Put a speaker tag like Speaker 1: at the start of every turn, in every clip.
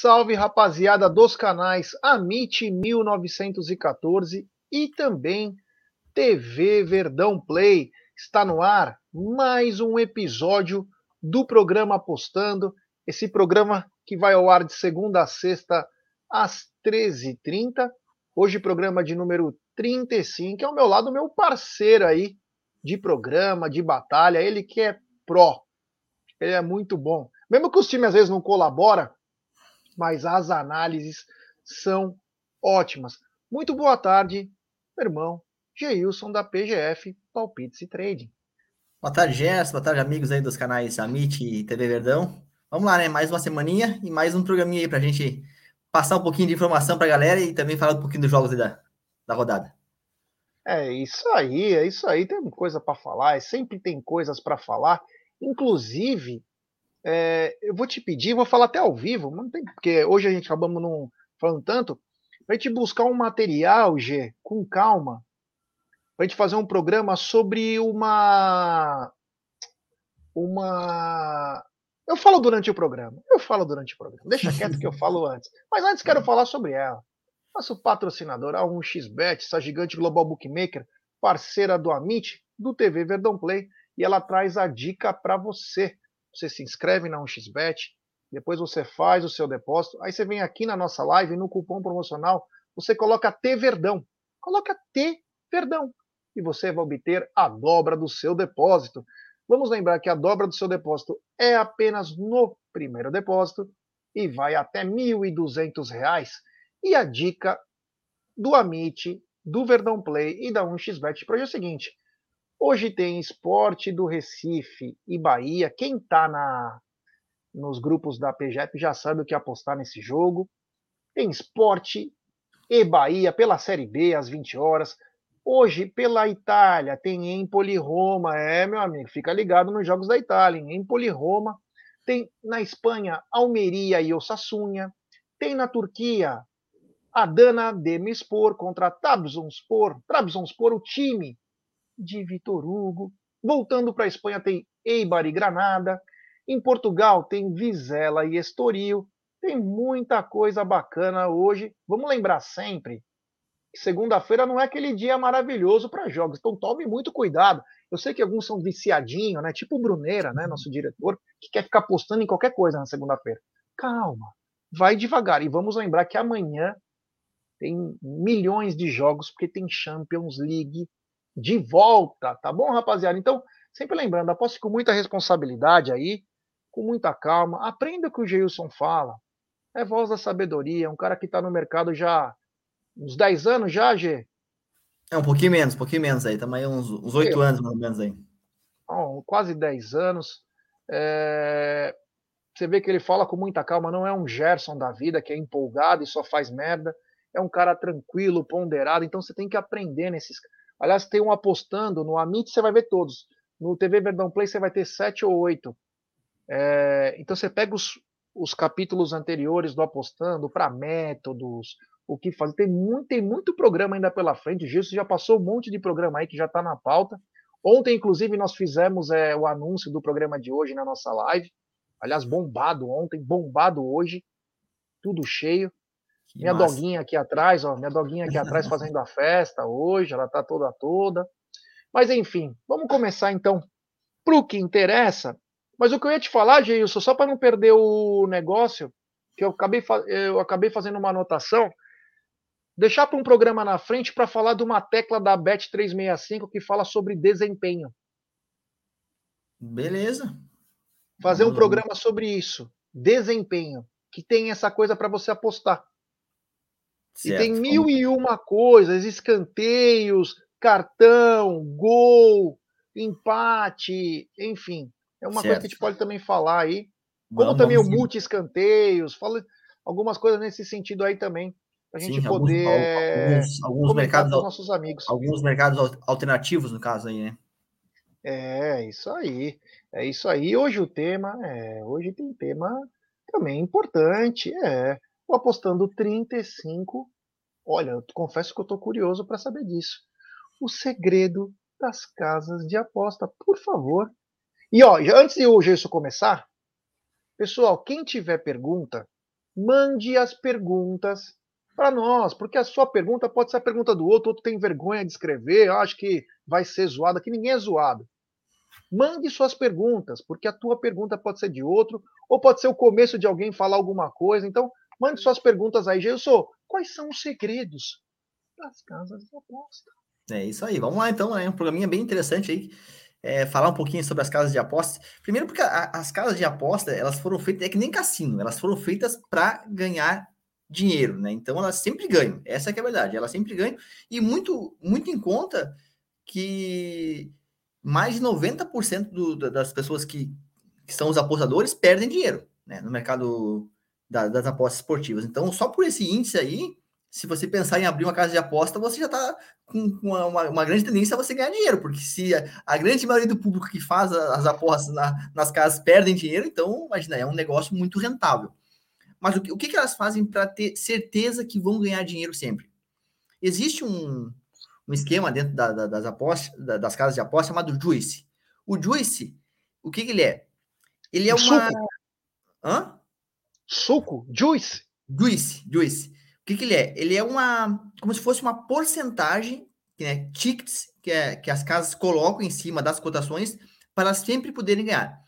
Speaker 1: Salve, rapaziada dos canais Amit 1914 e também TV Verdão Play. Está no ar mais um episódio do programa Apostando. Esse programa que vai ao ar de segunda a sexta às 13h30. Hoje, programa de número 35. É ao meu lado, meu parceiro aí de programa, de batalha. Ele que é pró. Ele é muito bom. Mesmo que os times às vezes não colaboram, mas as análises são ótimas. Muito boa tarde, meu irmão Geilson da PGF Palpites e Trading.
Speaker 2: Boa tarde, Gerson. Boa tarde, amigos aí dos canais Amit e TV Verdão. Vamos lá, né? Mais uma semaninha e mais um programinha aí para a gente passar um pouquinho de informação para a galera e também falar um pouquinho dos jogos da, da rodada.
Speaker 1: É isso aí, é isso aí. Tem coisa para falar, sempre tem coisas para falar. Inclusive, é, eu vou te pedir, vou falar até ao vivo, não tem, porque hoje a gente acabamos não falando tanto, para a gente buscar um material, G, com calma, para a gente fazer um programa sobre uma. Uma. Eu falo durante o programa. Eu falo durante o programa. Deixa quieto que eu falo antes. Mas antes quero falar sobre ela. Nosso patrocinador, a 1xBet, essa gigante global bookmaker, parceira do Amit, do TV Verdão Play, e ela traz a dica para você. Você se inscreve na 1xBet, depois você faz o seu depósito, aí você vem aqui na nossa live, no cupom promocional, você coloca T Verdão. Coloca T Verdão e você vai obter a dobra do seu depósito. Vamos lembrar que a dobra do seu depósito é apenas no primeiro depósito e vai até R$ 1.200. E a dica do Amit, do Verdão Play e da 1xBet para hoje é o seguinte: hoje tem esporte do Recife e Bahia. Quem está na nos grupos da PGEP já sabe o que apostar nesse jogo. Tem esporte e Bahia pela Série B às 20 horas. Hoje, pela Itália, tem Empoli Roma. É, meu amigo, fica ligado nos jogos da Itália. Em Empoli Roma. Tem na Espanha, Almeria e Osasuna. Tem na Turquia, Adana Demirspor contra Trabzonspor. Trabzonspor, o time de Vitor Hugo. Voltando para a Espanha, tem Eibar e Granada. Em Portugal, tem Vizela e Estoril. Tem muita coisa bacana hoje. Vamos lembrar sempre segunda-feira não é aquele dia maravilhoso para jogos. Então tome muito cuidado. Eu sei que alguns são viciadinhos, né? Tipo o Bruneira, né? Nosso diretor, que quer ficar postando em qualquer coisa na segunda-feira. Calma, vai devagar. E vamos lembrar que amanhã tem milhões de jogos, porque tem Champions League de volta, tá bom, rapaziada? Então, sempre lembrando, aposte com muita responsabilidade aí, com muita calma. Aprenda o que o Geilson fala. É voz da sabedoria, é um cara que está no mercado já uns 10 anos já, G?
Speaker 2: É, um pouquinho menos, um pouquinho menos aí, estamos aí uns, uns 8 é. anos mais ou menos aí.
Speaker 1: Bom, quase 10 anos. É... Você vê que ele fala com muita calma, não é um Gerson da vida que é empolgado e só faz merda. É um cara tranquilo, ponderado, então você tem que aprender nesses. Aliás, tem um apostando no Amit, você vai ver todos. No TV Verdão Play você vai ter sete ou oito. É... Então você pega os, os capítulos anteriores do apostando para métodos, o que fazer. Tem muito, tem muito programa ainda pela frente. O Gilson já passou um monte de programa aí que já está na pauta. Ontem, inclusive, nós fizemos é, o anúncio do programa de hoje na nossa live. Aliás, bombado ontem, bombado hoje. Tudo cheio. Que minha massa. doguinha aqui atrás, ó, minha doguinha aqui atrás fazendo a festa hoje, ela tá toda toda. Mas enfim, vamos começar então pro que interessa. Mas o que eu ia te falar, Geilson, só para não perder o negócio, que eu acabei, eu acabei fazendo uma anotação, deixar para um programa na frente para falar de uma tecla da Bet 365 que fala sobre desempenho.
Speaker 2: Beleza.
Speaker 1: Fazer um programa sobre isso, desempenho, que tem essa coisa para você apostar. Certo. E tem mil e uma coisas, escanteios, cartão, gol, empate, enfim. É uma certo. coisa que a gente pode também falar aí. Como vamos, também vamos o multi-escanteios, fala algumas coisas nesse sentido aí também para a gente Sim, poder
Speaker 2: alguns, alguns mercados nossos amigos. Alguns mercados alternativos, no caso aí, né?
Speaker 1: É, isso aí. É isso aí. Hoje o tema, é, hoje tem tema também importante, é apostando 35. Olha, eu confesso que eu estou curioso para saber disso. O segredo das casas de aposta, por favor. E ó, antes de o Gerson começar, pessoal, quem tiver pergunta, mande as perguntas para nós, porque a sua pergunta pode ser a pergunta do outro, outro tem vergonha de escrever, acho que vai ser zoado, aqui ninguém é zoado. Mande suas perguntas, porque a tua pergunta pode ser de outro, ou pode ser o começo de alguém falar alguma coisa. Então, mande suas perguntas aí, Gilson. Quais são os segredos das casas de aposta?
Speaker 2: É isso aí. Vamos lá, então. É um programinha bem interessante aí. É, falar um pouquinho sobre as casas de aposta. Primeiro, porque a, as casas de aposta, elas foram feitas, é que nem cassino, elas foram feitas para ganhar dinheiro, né? Então elas sempre ganham. Essa é, é a verdade. Elas sempre ganham. E muito, muito em conta que mais de 90% do, das pessoas que, que, são os apostadores perdem dinheiro né, no mercado da, das apostas esportivas. Então, só por esse índice aí, se você pensar em abrir uma casa de aposta, você já está com uma, uma, grande tendência a você ganhar dinheiro, porque se a, a grande maioria do público que faz as apostas na, nas casas perdem dinheiro, então, imagina, é um negócio muito rentável. Mas o que, o que elas fazem para ter certeza que vão ganhar dinheiro sempre? Existe um, um esquema dentro da, da, das apostas, da, das casas de aposta chamado Juice. O Juice, o que, que ele é? Ele é uma. Hã?
Speaker 1: Suco? Juice?
Speaker 2: Juice, Juice. O que, que ele é? Ele é uma. Como se fosse uma porcentagem, né, tickets, que, é, que as casas colocam em cima das cotações para elas sempre poderem ganhar.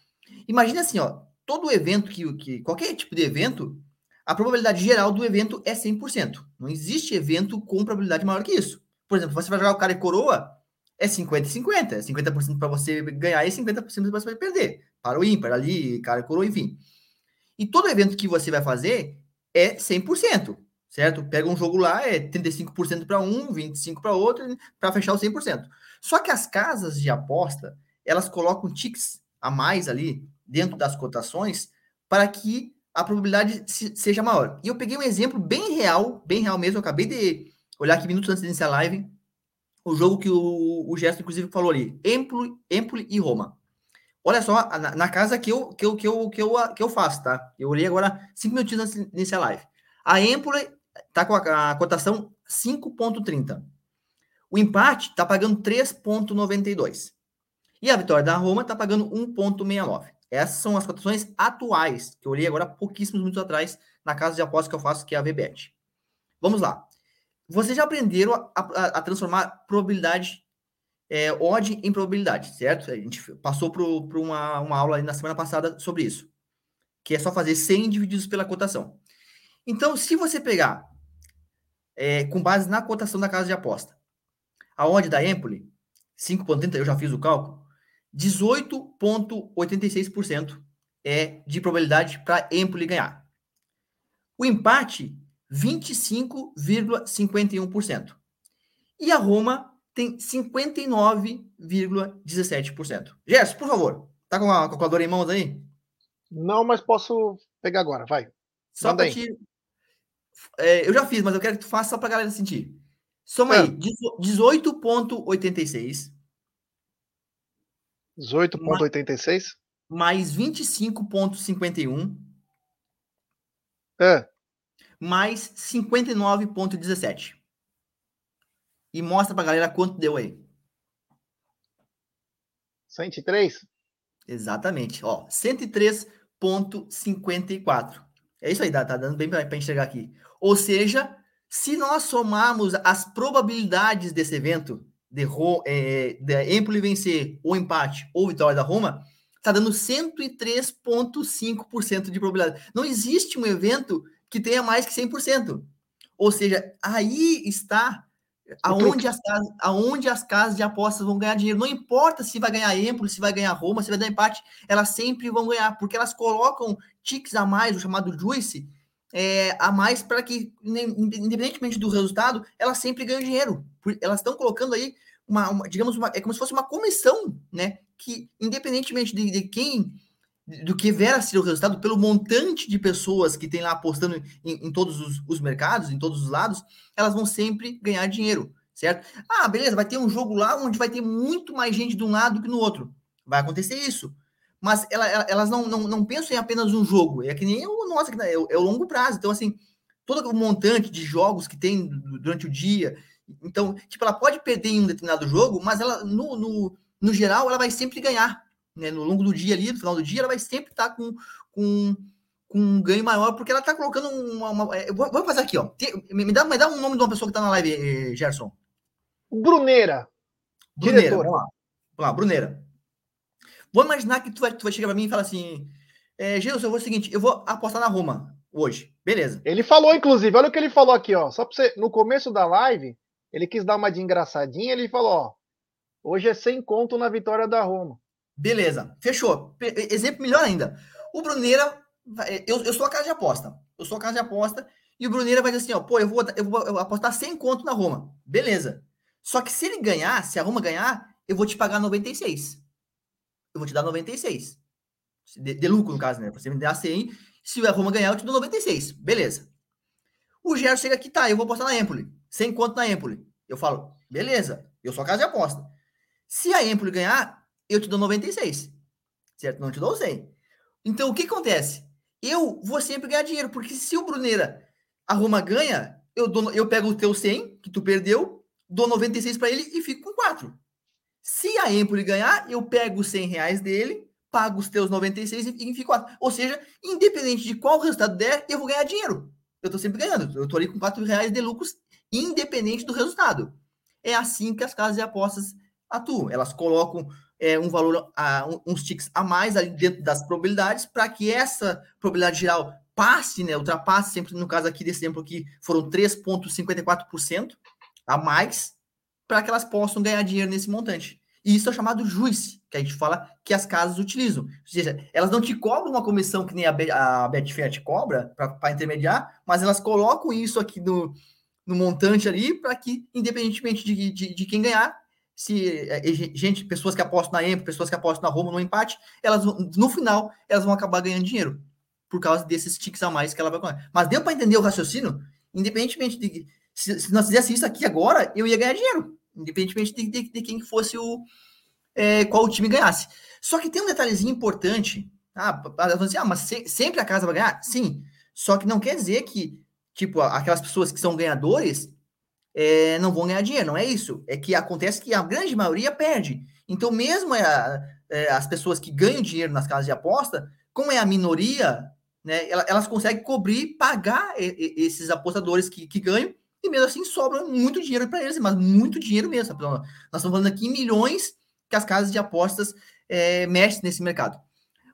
Speaker 2: Imagina assim, ó, todo evento que, que qualquer tipo de evento, a probabilidade geral do evento é 100%. Não existe evento com probabilidade maior que isso. Por exemplo, você vai jogar o cara e coroa, é 50 e 50. É 50% para você ganhar e 50% para você perder. Para o ímpar, ali, cara e coroa, enfim. E todo evento que você vai fazer é 100%, certo? Pega um jogo lá, é 35% para um, 25% para outro, para fechar o 100%. Só que as casas de aposta, elas colocam ticks a mais ali dentro das cotações para que a probabilidade seja maior. E eu peguei um exemplo bem real, bem real mesmo, eu acabei de olhar aqui minutos antes de iniciar a live, o jogo que o, o Gesto, inclusive, falou ali, Empoli, Empoli e Roma. Olha só, na, na, casa que eu, que, eu, que, eu, que, eu, que eu faço, tá? Eu olhei agora cinco minutinhos antes de iniciar a live. A Empoli tá com a, a cotação 5,30. O empate tá pagando 3,92. E a vitória da Roma tá pagando 1,69. Essas são as cotações atuais, que eu olhei agora pouquíssimos minutos atrás, na casa de aposta que eu faço, que é a VBET. Vamos lá. Vocês já aprenderam a, a, a transformar probabilidade, é, odd em probabilidade, certo? A gente passou por, uma, uma aula na semana passada sobre isso, que é só fazer 100 divididos pela cotação. Então, se você pegar, é, com base na cotação da casa de aposta, a odd da Empoli, 5,30, eu já fiz o cálculo, 18,86% é de probabilidade para Empoli ganhar. O empate, 25,51%. E a Roma tem 59,17%. Gerson, por favor, tá com a calculadora em mãos aí?
Speaker 1: Não, mas posso pegar agora, vai.
Speaker 2: Só para te... É, eu já fiz, mas eu quero que tu faça só para a galera sentir. Soma é. aí, 18,86
Speaker 1: 18,86.
Speaker 2: Mais 25,51.
Speaker 1: É.
Speaker 2: Mais 59,17. E mostra pra galera quanto deu aí.
Speaker 1: 103?
Speaker 2: Exatamente. Ó, 103,54. É isso aí, tá, tá dando bem para enxergar aqui. Ou seja, se nós somarmos as probabilidades desse evento, de, é, de Empoli vencer ou empate ou vitória da Roma, está dando 103,5% de probabilidade. Não existe um evento que tenha mais que 100%. Ou seja, aí está aonde as, casas, aonde as casas de apostas vão ganhar dinheiro. Não importa se vai ganhar Empoli, se vai ganhar Roma, se vai dar empate, elas sempre vão ganhar, porque elas colocam ticks a mais, o chamado juice, é, a mais para que, independentemente do resultado, elas sempre ganham dinheiro. Elas estão colocando aí uma, uma, digamos, uma, é como se fosse uma comissão, né? Que independentemente de, de quem, do que vier a ser o resultado, pelo montante de pessoas que tem lá apostando em, em todos os, os, mercados, em todos os lados, elas vão sempre ganhar dinheiro, certo? Ah, beleza, vai ter um jogo lá onde vai ter muito mais gente de um lado que no outro. Vai acontecer isso mas ela, elas não, não, não pensam em apenas um jogo, é que nem o nosso, é, é o longo prazo. Então, assim, todo o montante de jogos que tem durante o dia. Então, tipo, ela pode perder em um determinado jogo, mas ela, no, no, no geral, ela vai sempre ganhar. Né? No longo do dia ali, no final do dia, ela vai sempre estar com, com, com um ganho maior, porque ela está colocando uma. uma é, vou, fazer aqui, ó. Tem, me, dá, me dá um nome de uma pessoa que está na live, eh, Gerson.
Speaker 1: Bruneira.
Speaker 2: Bruneira. Vamos lá. Vamos lá, Bruneira. Vou imaginar que tu vai, tu vai chegar para mim e falar assim: é, Gerson, eu vou o seguinte, eu vou apostar na Roma hoje. Beleza.
Speaker 1: Ele falou, inclusive, olha o que ele falou aqui, ó. Só para você, no começo da live, ele quis dar uma de engraçadinha, ele falou, ó. Hoje é sem conto na vitória da Roma.
Speaker 2: Beleza, fechou. Exemplo melhor ainda. O Bruneira eu, eu sou a casa de aposta. Eu sou a casa de aposta. E o Bruneira vai dizer assim: ó, pô, eu vou, eu vou apostar 100 conto na Roma. Beleza. Só que se ele ganhar, se a Roma ganhar, eu vou te pagar 96. Eu vou te dar 96. De, de lucro, no caso, né? Você me dá 100. Se a Roma ganhar, eu te dou 96. Beleza. O Gerson chega aqui, tá, eu vou apostar na Empoli. 100 conto na Empoli. Eu falo, beleza, eu sou a casa de aposta. Se a Empoli ganhar, eu te dou 96. Certo? Não te dou 100. Então, o que acontece? eu vou sempre ganhar dinheiro, porque se o Bruneira, a Roma ganha, eu, dou, eu pego o teu 100, que tu perdeu, dou 96 para ele e fico com 4. Se a Empoli ganhar, eu pego os 100 reais dele, pago os teus 96 e fico 4. Ou seja, independente de qual resultado der, eu vou ganhar dinheiro. Eu tô sempre ganhando. Eu tô ali com 4 reais de lucros, independente do resultado. É assim que as casas de apostas atuam. Elas colocam é, um valor, a, uns ticks a mais ali dentro das probabilidades, para que essa probabilidade geral passe, né, ultrapasse, sempre no caso aqui desse exemplo aqui, foram 3,54% a mais, para que elas possam ganhar dinheiro nesse montante. E isso é chamado juice, que a gente fala que as casas utilizam. Ou seja, elas não te cobram uma comissão que nem a Betfair te cobra para intermediar, mas elas colocam isso aqui no, no montante ali para que, independentemente de, de, de, quem ganhar, se é, gente, pessoas que apostam na EMP, pessoas que apostam na Roma no empate, elas no final elas vão acabar ganhando dinheiro por causa desses ticks a mais que ela vai ganhar. Mas deu para entender o raciocínio? Independentemente de se, se nós fizéssemos isso aqui agora, eu ia ganhar dinheiro, independentemente de, de, de quem fosse o é, qual o time ganhasse. Só que tem um detalhezinho importante. Ah, assim, ah mas se, sempre a casa vai ganhar? Sim. Só que não quer dizer que, tipo, aquelas pessoas que são ganhadores é, não vão ganhar dinheiro, não é isso. É que acontece que a grande maioria perde. Então, mesmo é, é, as pessoas que ganham dinheiro nas casas de aposta, como é a minoria, né, elas conseguem cobrir, pagar esses apostadores que, que ganham, e mesmo assim sobra muito dinheiro para eles, mas muito dinheiro mesmo. Nós estamos falando aqui em milhões que as casas de apostas é, mexem nesse mercado.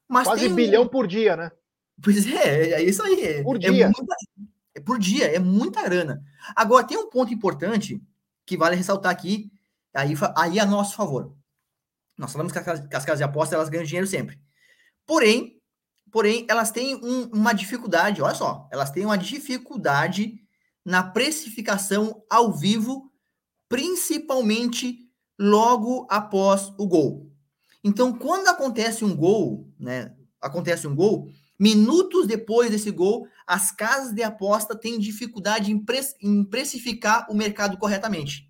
Speaker 1: Mas Quase bilhão por dia, né?
Speaker 2: Pois é, é isso aí.
Speaker 1: Por dia.
Speaker 2: É muita, é por dia, é muita grana. Agora, tem um ponto importante que vale ressaltar aqui, aí, aí a nosso favor. Nós falamos que as, que as casas de aposta elas ganham dinheiro sempre. Porém, porém, elas têm um, uma dificuldade, olha só, elas têm uma dificuldade na precificação ao vivo, principalmente logo após o gol. Então, quando acontece um gol, né? Acontece um gol, Minutos depois desse gol, as casas de aposta têm dificuldade em, pre em precificar o mercado corretamente.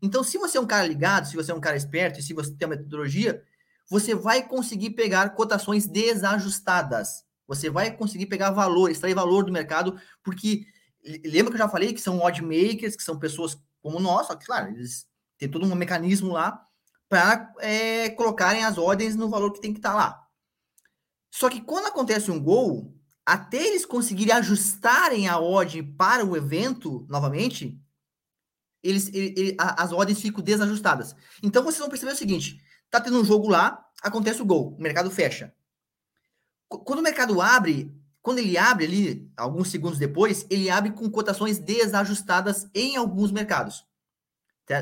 Speaker 2: Então, se você é um cara ligado, se você é um cara esperto e se você tem uma metodologia, você vai conseguir pegar cotações desajustadas. Você vai conseguir pegar valor, extrair valor do mercado, porque lembra que eu já falei que são odd makers, que são pessoas como nós, só que, claro, eles têm todo um mecanismo lá para é, colocarem as ordens no valor que tem que estar tá lá. Só que quando acontece um gol, até eles conseguirem ajustarem a odd para o evento novamente, eles, ele, ele, as ordens ficam desajustadas. Então vocês vão perceber o seguinte: tá tendo um jogo lá, acontece o gol, o mercado fecha. Quando o mercado abre, quando ele abre ali, alguns segundos depois, ele abre com cotações desajustadas em alguns mercados.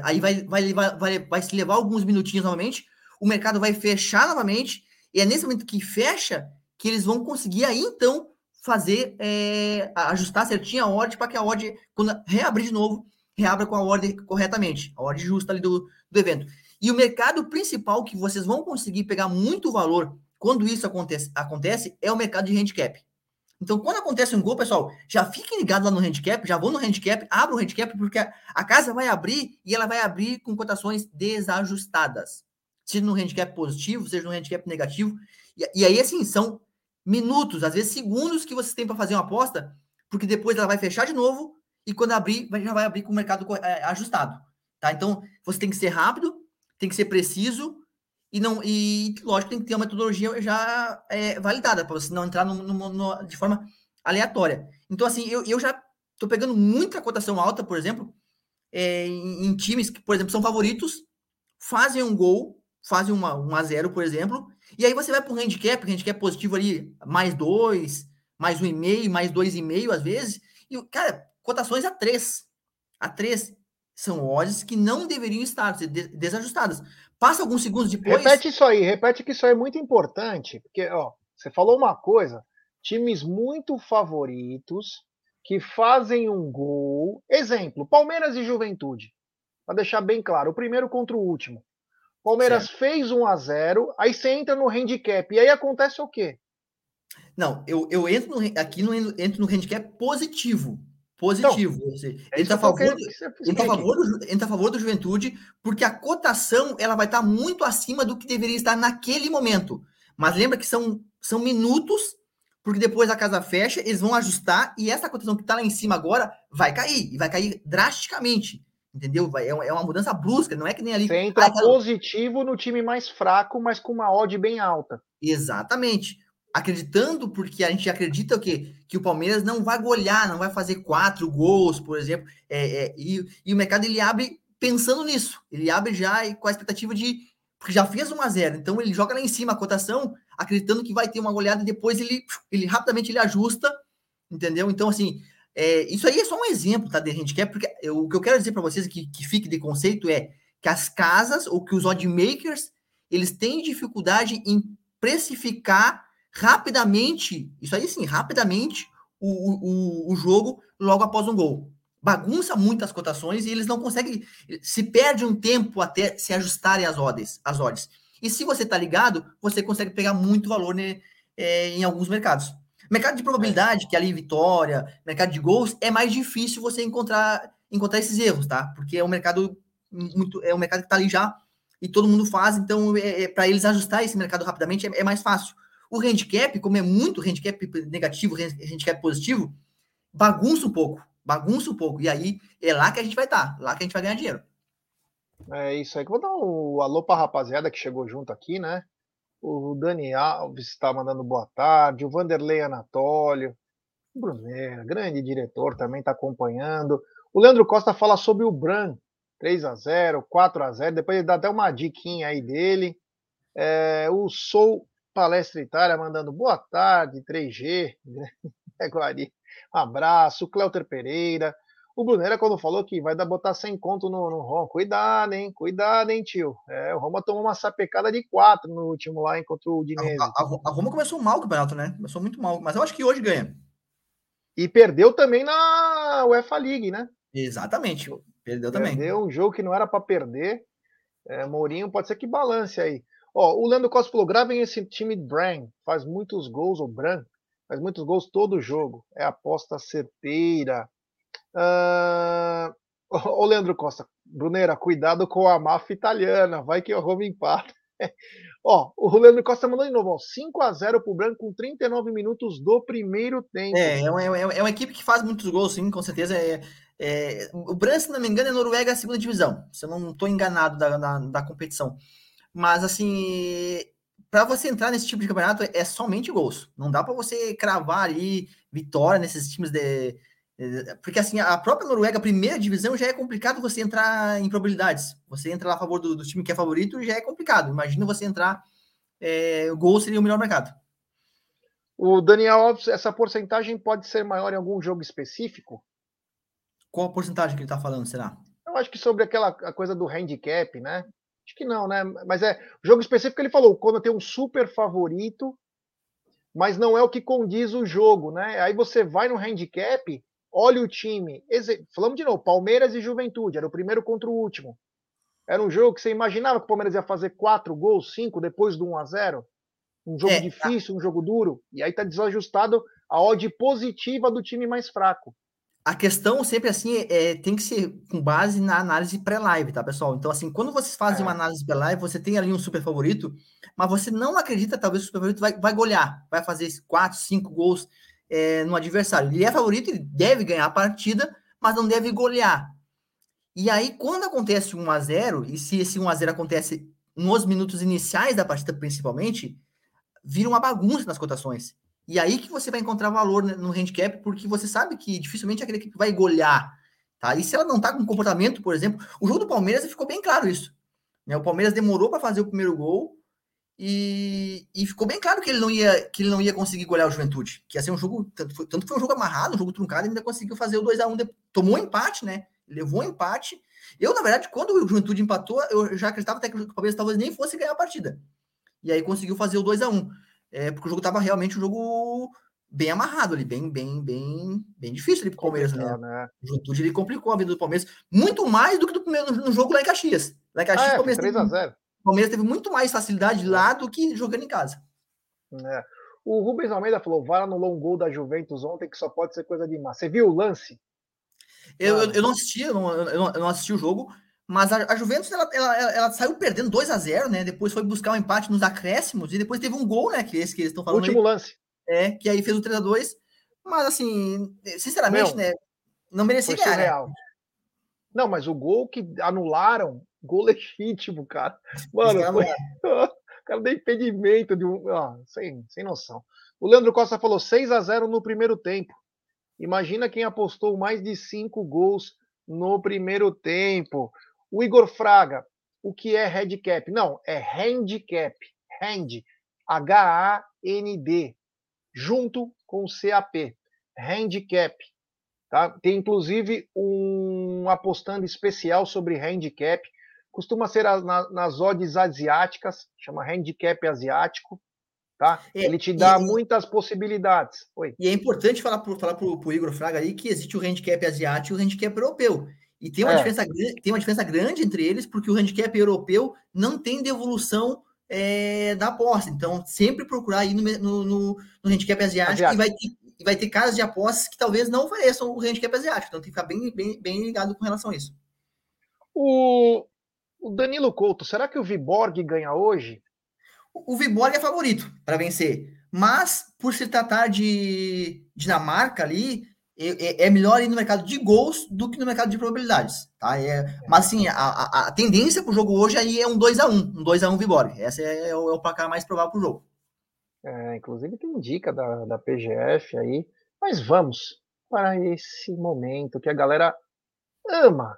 Speaker 2: Aí vai, vai, vai, vai, vai se levar alguns minutinhos novamente, o mercado vai fechar novamente e é nesse momento que fecha que eles vão conseguir aí então fazer é, ajustar certinho a ordem para que a ordem, quando reabrir de novo, reabra com a ordem corretamente, a ordem justa ali do, do evento. E o mercado principal que vocês vão conseguir pegar muito valor quando isso acontece, acontece é o mercado de handicap. Então, quando acontece um gol, pessoal, já fiquem ligados lá no handicap, já vão no handicap, abra o handicap, porque a casa vai abrir e ela vai abrir com cotações desajustadas seja no handicap positivo, seja no handicap negativo. E, e aí, assim, são minutos, às vezes segundos que você tem para fazer uma aposta, porque depois ela vai fechar de novo e quando abrir, já vai abrir com o mercado é, ajustado. Tá? Então, você tem que ser rápido, tem que ser preciso e não e lógico tem que ter uma metodologia já é, validada para você não entrar no, no, no, de forma aleatória. Então assim, eu, eu já estou pegando muita cotação alta, por exemplo, é, em, em, times que, por exemplo, são favoritos, fazem um gol, fazem uma, um a zero, por exemplo, e aí você vai para o handicap, handicap positivo ali, mais dois, mais um e meio, mais dois e meio às vezes, e cara, cotações a três, a três são odds que não deveriam estar desajustadas. Passa alguns segundos depois.
Speaker 1: Repete isso aí, repete que isso aí é muito importante, porque ó, você falou uma coisa, times muito favoritos que fazem um gol. Exemplo, Palmeiras e Juventude. Para deixar bem claro, o primeiro contra o último. Palmeiras certo. fez 1 a 0 aí você entra no handicap. E aí acontece o quê?
Speaker 2: Não, eu, eu entro no, aqui no, entro no handicap positivo. Positivo. Então, seja, é entra, a favor, entra, a favor do, entra a favor do juventude, porque a cotação ela vai estar muito acima do que deveria estar naquele momento. Mas lembra que são, são minutos, porque depois a casa fecha, eles vão ajustar, e essa cotação que está lá em cima agora vai cair, e vai cair drasticamente. Entendeu? Vai, é, é uma mudança brusca, não é que nem ali.
Speaker 1: Você entra ah, positivo no time mais fraco, mas com uma odd bem alta.
Speaker 2: Exatamente acreditando, porque a gente acredita o quê? Que o Palmeiras não vai golear, não vai fazer quatro gols, por exemplo, é, é, e, e, o mercado ele abre pensando nisso, ele abre já com a expectativa de, porque já fez 1 a 0 então ele joga lá em cima a cotação, acreditando que vai ter uma goleada, e depois ele, ele rapidamente ele ajusta, entendeu? Então, assim, é, isso aí é só um exemplo, tá, de gente quer, porque eu, o que eu quero dizer para vocês que, que fique de conceito é que as casas, ou que os odd makers, eles têm dificuldade em precificar rapidamente, isso aí sim, rapidamente, o, o, o jogo logo após um gol. Bagunça muitas cotações e eles não conseguem, se perde um tempo até se ajustarem as odds. As odds. E se você está ligado, você consegue pegar muito valor né, é, em alguns mercados. Mercado de probabilidade, que é ali vitória, mercado de gols, é mais difícil você encontrar, encontrar esses erros, tá? Porque é um mercado muito, é um mercado que está ali já e todo mundo faz, então é, é para eles ajustar esse mercado rapidamente é, é mais fácil. O handicap, como é muito handicap negativo, handicap positivo, bagunça um pouco, bagunça um pouco. E aí é lá que a gente vai estar, tá, lá que a gente vai ganhar dinheiro.
Speaker 1: É isso aí. Vou dar um alô para a rapaziada que chegou junto aqui, né? O Dani Alves está mandando boa tarde, o Vanderlei Anatólio, o Bruneira, grande diretor, também está acompanhando. O Leandro Costa fala sobre o Bran, 3 a 0 4 a 0 depois ele dá até uma diquinha aí dele. É, o Sou Palestra Itália mandando boa tarde, 3G, é Guari. Um abraço, o Cleuter Pereira. O Brunera, quando falou que vai dar botar sem conto no, no Roma, cuidado, hein? Cuidado, hein, tio? É, o Roma tomou uma sapecada de quatro no último lá, enquanto o Dinese.
Speaker 2: A, a, a, Roma começou mal o campeonato, né? Começou muito mal, mas eu acho que hoje ganha.
Speaker 1: E perdeu também na UEFA League, né?
Speaker 2: Exatamente, perdeu também.
Speaker 1: Perdeu um jogo que não era para perder. É, Mourinho pode ser que balance aí. Ó, o Leandro Costa falou: gravem esse time Bran, faz muitos gols, o Bran, faz muitos gols todo jogo. É aposta certeira. Uh... Ô, Leandro Costa, Brunera, cuidado com a máfia italiana, vai que o Roma empata. Ó, o Leandro Costa mandou de novo, ó, 5x0 pro Branco com 39 minutos do primeiro tempo.
Speaker 2: É, é uma, é uma, equipe que faz muitos gols, sim, com certeza. É, é, o Branco, se não me engano, é Noruega a segunda divisão, se eu não estou enganado da, da, da competição. Mas, assim, para você entrar nesse tipo de campeonato é somente gols. Não dá para você cravar ali vitória nesses times de. Porque, assim, a própria Noruega, primeira divisão, já é complicado você entrar em probabilidades. Você entra lá a favor do, do time que é favorito já é complicado. Imagina você entrar. É, o gol seria o melhor mercado.
Speaker 1: O Daniel Alves, essa porcentagem pode ser maior em algum jogo específico?
Speaker 2: Qual a porcentagem que ele está falando, será?
Speaker 1: Eu acho que sobre aquela coisa do handicap, né? Acho que não, né? Mas é jogo específico ele falou quando tem um super favorito, mas não é o que condiz o jogo, né? Aí você vai no handicap, olha o time. Falamos de novo, Palmeiras e Juventude, era o primeiro contra o último. Era um jogo que você imaginava que o Palmeiras ia fazer quatro gols, cinco depois do 1 a 0 Um jogo é, tá. difícil, tá. um jogo duro. E aí tá desajustado a odd positiva do time mais fraco
Speaker 2: a questão sempre assim é, tem que ser com base na análise pré-live, tá, pessoal? Então, assim, quando vocês fazem é. uma análise pré-live, você tem ali um super favorito, mas você não acredita, talvez o super favorito vai, vai golear, vai fazer quatro, cinco gols é, no adversário. Ele é favorito, ele deve ganhar a partida, mas não deve golear. E aí, quando acontece 1 a 0 e se esse 1 a 0 acontece nos minutos iniciais da partida, principalmente, vira uma bagunça nas cotações. E aí que você vai encontrar valor no handicap, porque você sabe que dificilmente aquele equipe vai golear. Tá? E se ela não tá com comportamento, por exemplo, o jogo do Palmeiras ficou bem claro isso. Né? O Palmeiras demorou para fazer o primeiro gol e, e, ficou bem claro que ele não ia que ele não ia conseguir golear o Juventude. Que ia ser um jogo, tanto foi, tanto foi um jogo amarrado, um jogo truncado, ele ainda conseguiu fazer o 2 a 1 tomou um empate, né? Levou um empate. Eu, na verdade, quando o Juventude empatou, eu já acreditava até que o Palmeiras talvez nem fosse ganhar a partida. E aí conseguiu fazer o 2 a 1 é, porque o jogo estava realmente um jogo bem amarrado ali, bem, bem, bem, bem difícil ali pro Palmeiras, né? né? O Juventude ele complicou a vida do Palmeiras muito mais do que do primeiro, no jogo lá em Caxias. Lá em Caxias,
Speaker 1: ah, é,
Speaker 2: o Palmeiras
Speaker 1: 3 a 0.
Speaker 2: O Palmeiras teve muito mais facilidade lá do que jogando em casa.
Speaker 1: É. O Rubens Almeida falou: VAR anulou um gol da Juventus ontem que só pode ser coisa de má. Você viu o lance?
Speaker 2: Eu, eu, eu, não assisti, eu não, eu não assisti o jogo, mas a, a Juventus ela, ela, ela, saiu perdendo 2 a 0 né? Depois foi buscar um empate nos acréscimos e depois teve um gol, né? Que esse que eles estão falando.
Speaker 1: Último
Speaker 2: aí,
Speaker 1: lance.
Speaker 2: É, que aí fez o 3 a 2 Mas assim, sinceramente, Meu, né? Não merecia ganhar. Né?
Speaker 1: Não, mas o gol que anularam, gol legítimo, cara. Mano, foi... o cara deu impedimento de um. Ah, sem, sem noção. O Leandro Costa falou 6 a 0 no primeiro tempo. Imagina quem apostou mais de 5 gols no primeiro tempo. O Igor Fraga, o que é handicap? Não, é handicap. Hand. H-A-N-D. Junto com o CAP. Handicap. Tá? Tem inclusive um apostando especial sobre handicap. Costuma ser a, na, nas odds asiáticas, chama handicap asiático. Tá? É, Ele te dá e, muitas possibilidades. Oi.
Speaker 2: E é importante falar para falar o Igor Fraga aí que existe o handicap asiático e o handicap europeu. E tem uma, é. diferença, tem uma diferença grande entre eles, porque o handicap europeu não tem devolução é, da aposta. Então, sempre procurar ir no, no, no, no handicap asiático, asiático. E, vai ter, e vai ter caras de apostas que talvez não ofereçam o handicap asiático. Então, tem que ficar bem, bem, bem ligado com relação a isso.
Speaker 1: O, o Danilo Couto, será que o Viborg ganha hoje?
Speaker 2: O, Viborg é favorito para vencer. Mas, por se tratar de Dinamarca ali, é, é, melhor ir no mercado de gols do que no mercado de probabilidades, tá? É, mas assim, a, a, a tendência para o jogo hoje aí é um 2x1, um 2x1 Viborg. Esse é, é, o, é o placar mais provável para o jogo.
Speaker 1: É, inclusive tem dica da, da PGF aí, mas vamos para esse momento que a galera ama.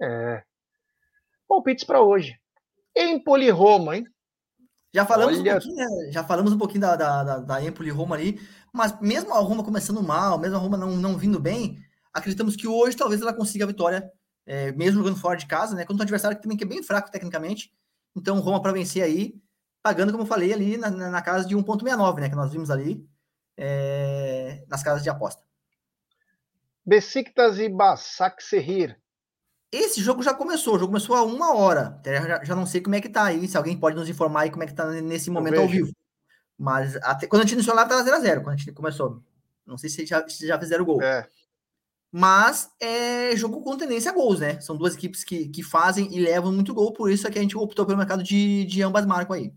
Speaker 1: É. Palpites para hoje. Empoli Roma, hein?
Speaker 2: Já falamos Olha... um pouquinho, né? já falamos um pouquinho da, da, da, da Empoli Roma ali, mas mesmo a Roma começando mal, mesmo a Roma não, não vindo bem, acreditamos que hoje talvez ela consiga a vitória, é, mesmo jogando fora de casa, né? Contra um adversário que também que é bem fraco tecnicamente. Então, Roma para vencer aí, pagando, como eu falei, ali na, na casa de 1,69, né? Que nós vimos ali é, nas casas de aposta.
Speaker 1: Besiktas e Basak Serrir.
Speaker 2: Esse jogo já começou, o jogo começou há uma hora. Já, já, não sei como é que tá aí, se alguém pode nos informar aí como é que tá nesse momento ao vivo. Mas até, quando a gente iniciou lá, estava 0x0, quando a gente começou. Não sei se já, se já fizeram gol. É. Mas é jogo com tendência a gols, né? São duas equipes que, que fazem e levam muito gol, por isso é que a gente optou pelo mercado de, de ambas marcas aí.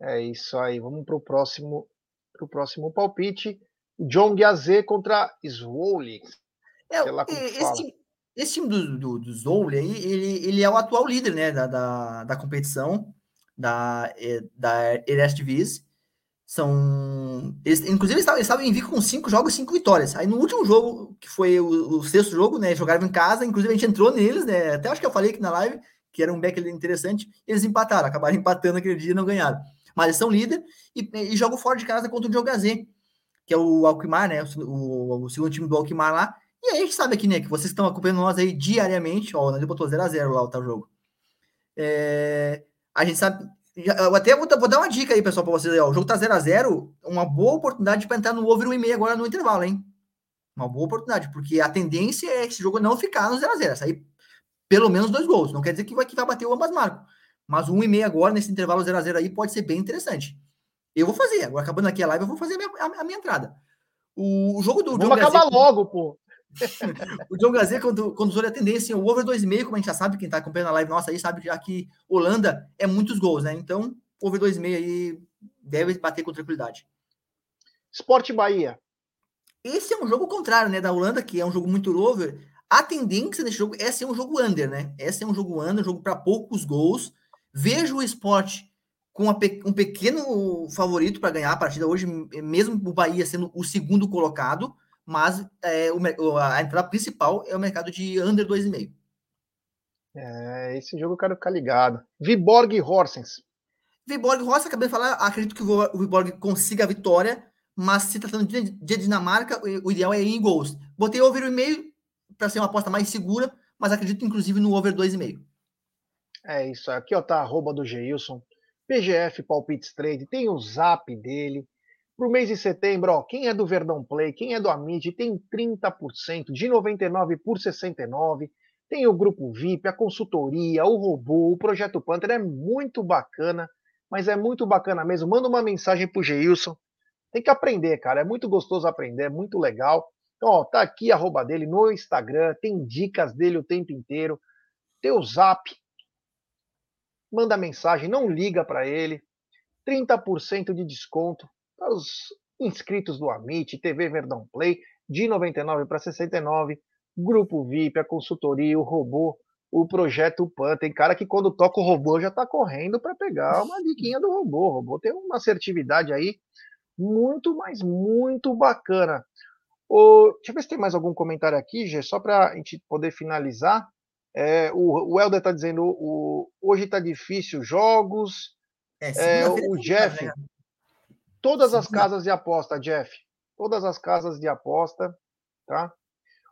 Speaker 1: É isso aí. Vamos para o próximo, pro próximo palpite. John Gazé contra Swole.
Speaker 2: É, esse, time, esse time do, do, do aí, ele, ele é o atual líder né, da, da, da competição da, eh, da Eredivisie. São. Eles, inclusive, eles estavam, estavam invicto com cinco jogos e cinco vitórias. Aí no último jogo, que foi o, o, sexto jogo, né? Jogaram em casa, inclusive a gente entrou neles, né? Até acho que eu falei aqui na live, que era um back interessante. Eles empataram, acabaram empatando aquele dia e não ganharam. Mas eles são líder e, e jogam fora de casa contra o Jogazê, que é o Alquimar, né? O, o, o, segundo time do Alquimar lá. E aí a gente sabe aqui, né? Que vocês estão acompanhando nós aí diariamente. Ó, ele botou 0x0 lá o tal jogo. É, a gente sabe. Eu até vou, vou dar uma dica aí, pessoal, para vocês. Ó, o jogo tá 0 a 0 uma boa oportunidade para entrar no over 1,5 agora no intervalo, hein? Uma boa oportunidade, porque a tendência é esse jogo não ficar no 0 a 0 Sair pelo menos dois gols. Não quer dizer que vai, que vai bater o ambas marcas. Mas o 1,5 agora, nesse intervalo 0 a 0 aí, pode ser bem interessante. Eu vou fazer. Agora, acabando aqui a live, eu vou fazer a minha, a, a minha entrada. O, o jogo do.
Speaker 1: Vamos acabar logo, pô
Speaker 2: o John Gazet, quando, usou a tendência, o over 2,5, como a gente já sabe, quem está acompanhando a live nossa aí, sabe já que Holanda é muitos gols, né? Então, over 2,5 aí deve bater com tranquilidade.
Speaker 1: Esporte Bahia.
Speaker 2: Esse é um jogo contrário, né? Da Holanda, que é um jogo muito over. A tendência desse jogo é ser um jogo under, né? Esse é um jogo under, um jogo para poucos gols. Vejo o esporte com um pequeno favorito para ganhar a partida hoje, mesmo o Bahia sendo o segundo colocado, mas é, o, a entrada principal é o mercado de under 2,5.
Speaker 1: É, esse jogo eu quero ficar ligado. Viborg Horsens.
Speaker 2: Viborg Horsens, acabei de falar, acredito que o Viborg consiga a vitória, mas se tratando de, de Dinamarca, o ideal é ir em gols. Botei over 1,5 para ser uma aposta mais segura, mas acredito inclusive no over 2,5.
Speaker 1: É isso, aqui ó, tá a arroba do Geilson, PGF Palpites Trade, tem o zap dele. Pro mês de setembro, ó, quem é do Verdão Play, quem é do Amid, tem 30%, de 99 por 69. Tem o grupo VIP, a consultoria, o robô, o projeto Panther, é muito bacana, mas é muito bacana mesmo. Manda uma mensagem pro Geilson. Tem que aprender, cara, é muito gostoso aprender, é muito legal. Então, ó, tá aqui a arroba dele no Instagram, tem dicas dele o tempo inteiro. Tem o Zap, manda mensagem, não liga para ele. 30% de desconto para os inscritos do Amit, TV Verdão Play, de 99 para 69. Grupo VIP, a consultoria, o robô, o projeto PAN. Tem cara que quando toca o robô já está correndo para pegar uma diquinha do robô. O robô tem uma assertividade aí muito, mas muito bacana. O, deixa eu ver se tem mais algum comentário aqui, Gê, só para a gente poder finalizar. É, o, o Helder está dizendo: o, hoje está difícil jogos. É, é, o Jeff, né? Todas as casas de aposta, Jeff, todas as casas de aposta, tá?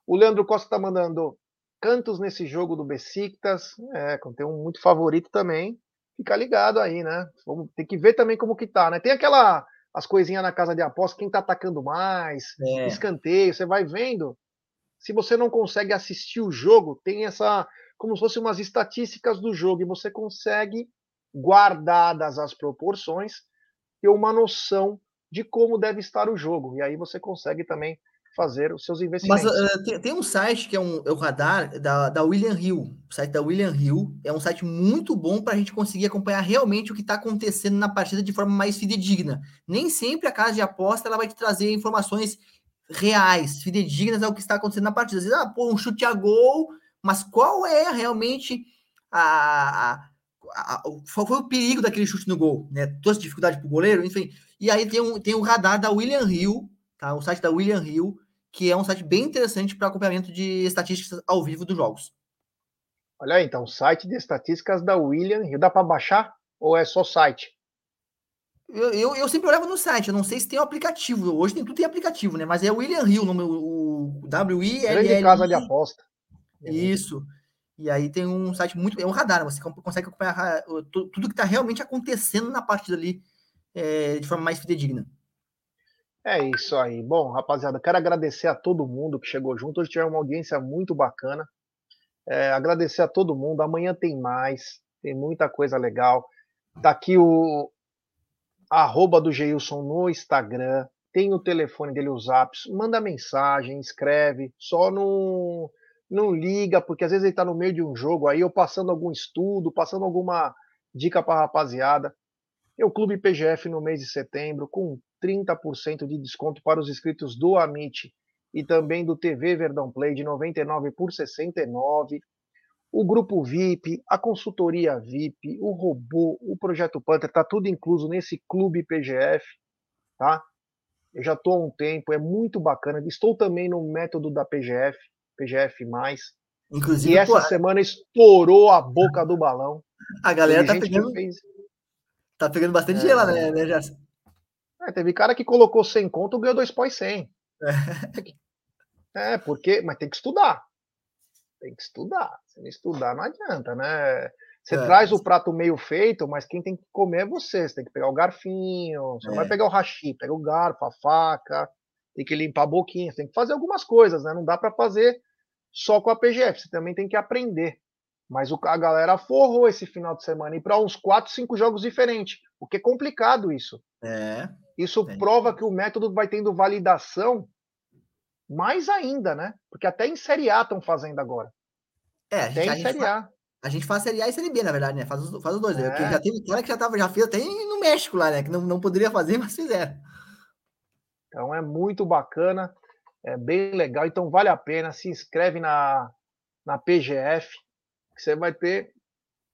Speaker 1: O Leandro Costa está mandando cantos nesse jogo do Besiktas, é, tem um muito favorito também. Fica ligado aí, né? Vamos, tem que ver também como que tá, né? Tem aquela as coisinhas na casa de aposta, quem tá atacando mais, é. escanteio, você vai vendo se você não consegue assistir o jogo, tem essa como se fossem umas estatísticas do jogo e você consegue guardadas as proporções ter uma noção de como deve estar o jogo e aí você consegue também fazer os seus investimentos.
Speaker 2: Mas uh, tem, tem, um site que é, um, é o radar da, da William Hill. O site da William Hill é um site muito bom para a gente conseguir acompanhar realmente o que está acontecendo na partida de forma mais fidedigna. Nem sempre a casa de aposta ela vai te trazer informações reais, fidedignas ao que está acontecendo na partida. Às vezes, ah, pô, um chute a gol, mas qual é realmente a, a, a, qual foi o perigo daquele chute no gol, né? Toda essa dificuldade para o goleiro, enfim. E aí tem um, tem um radar da William Hill, tá? O site da William Hill, que é um site bem interessante para acompanhamento de estatísticas ao vivo dos jogos.
Speaker 1: Olha aí, então, site de estatísticas da William Hill. Dá para baixar ou é só site?
Speaker 2: Eu, eu, eu, sempre olhava no site, eu não sei se tem o um aplicativo. Hoje tem tudo tem aplicativo, né? Mas é William Hill, meu, o W-I-L-L.
Speaker 1: Grande casa de aposta.
Speaker 2: Isso. E aí tem um site muito. É um radar, você consegue acompanhar tudo que está realmente acontecendo na partida ali é, de forma mais fidedigna.
Speaker 1: É isso aí. Bom, rapaziada, quero agradecer a todo mundo que chegou junto. Hoje tivemos uma audiência muito bacana. É, agradecer a todo mundo. Amanhã tem mais, tem muita coisa legal. Tá aqui o arroba do Geilson no Instagram. Tem o telefone dele, os apps. Manda mensagem, escreve. Só não, não liga, porque às vezes ele tá no meio de um jogo aí, ou passando algum estudo, passando alguma dica para rapaziada. Tem o Clube PGF no mês de setembro, com 30% de desconto para os inscritos do Amit e também do TV Verdão Play de 99 por 69 o grupo VIP, a consultoria VIP, o robô, o projeto Panther, tá tudo incluso nesse clube PGF, tá? Eu já estou há um tempo, é muito bacana. Estou também no método da PGF, PGF+. Inclusive, e essa semana estourou a boca do balão.
Speaker 2: A galera tá pegando, fez... tá pegando bastante é... gelo, né, né Gerson?
Speaker 1: É, teve cara que colocou 100 conto e ganhou 2 pós 100. É. é, porque, mas tem que estudar tem que estudar. Se não estudar, não adianta, né? Você é, traz o prato meio feito, mas quem tem que comer é você. Você tem que pegar o garfinho, você é. não vai é. pegar o hashi, pega o garfo, a faca, tem que limpar a boquinha, tem que fazer algumas coisas, né? Não dá para fazer só com a PGF, você também tem que aprender. Mas a galera forrou esse final de semana e para uns 4, 5 jogos diferentes, o que é complicado isso.
Speaker 2: É.
Speaker 1: Isso é. prova que o método vai tendo validação mais ainda, né? Porque até em Série A estão fazendo agora.
Speaker 2: É, a gente, a Série A. A gente faz Série A e Série B, na verdade, né? Faz os, faz os dois. Né? É. Já teve cara que já, tava, já fez até no México lá, né? Que não, não poderia fazer, mas fizeram.
Speaker 1: Então é muito bacana, é bem legal. Então vale a pena. Se inscreve na, na PGF, que você vai ter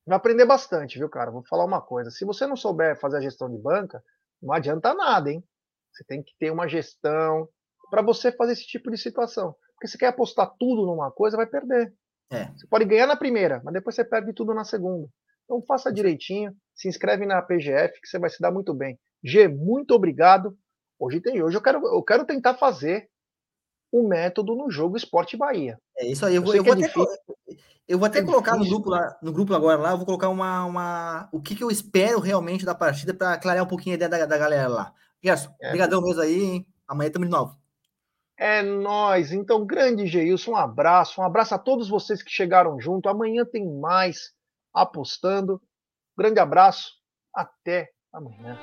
Speaker 1: Vai aprender bastante, viu, cara? Vou falar uma coisa. Se você não souber fazer a gestão de banca, não adianta nada, hein? Você tem que ter uma gestão para você fazer esse tipo de situação. Porque você quer apostar tudo numa coisa, vai perder. É. Você pode ganhar na primeira, mas depois você perde tudo na segunda. Então faça direitinho, se inscreve na PGF que você vai se dar muito bem. G, muito obrigado. Hoje tem, hoje eu quero, eu quero tentar fazer o método no jogo Esporte Bahia.
Speaker 2: É isso aí, eu, eu vou, eu vou é até, eu vou até é colocar no grupo, lá, no grupo agora lá, eu vou colocar uma, uma o que, que eu espero realmente da partida para clarear um pouquinho a ideia da, da galera lá. Gerson, é. obrigadão mesmo aí, hein? amanhã estamos de novo.
Speaker 1: É nós. Então, grande Geilson, um abraço, um abraço a todos vocês que chegaram junto. Amanhã tem mais apostando. Grande abraço, até amanhã.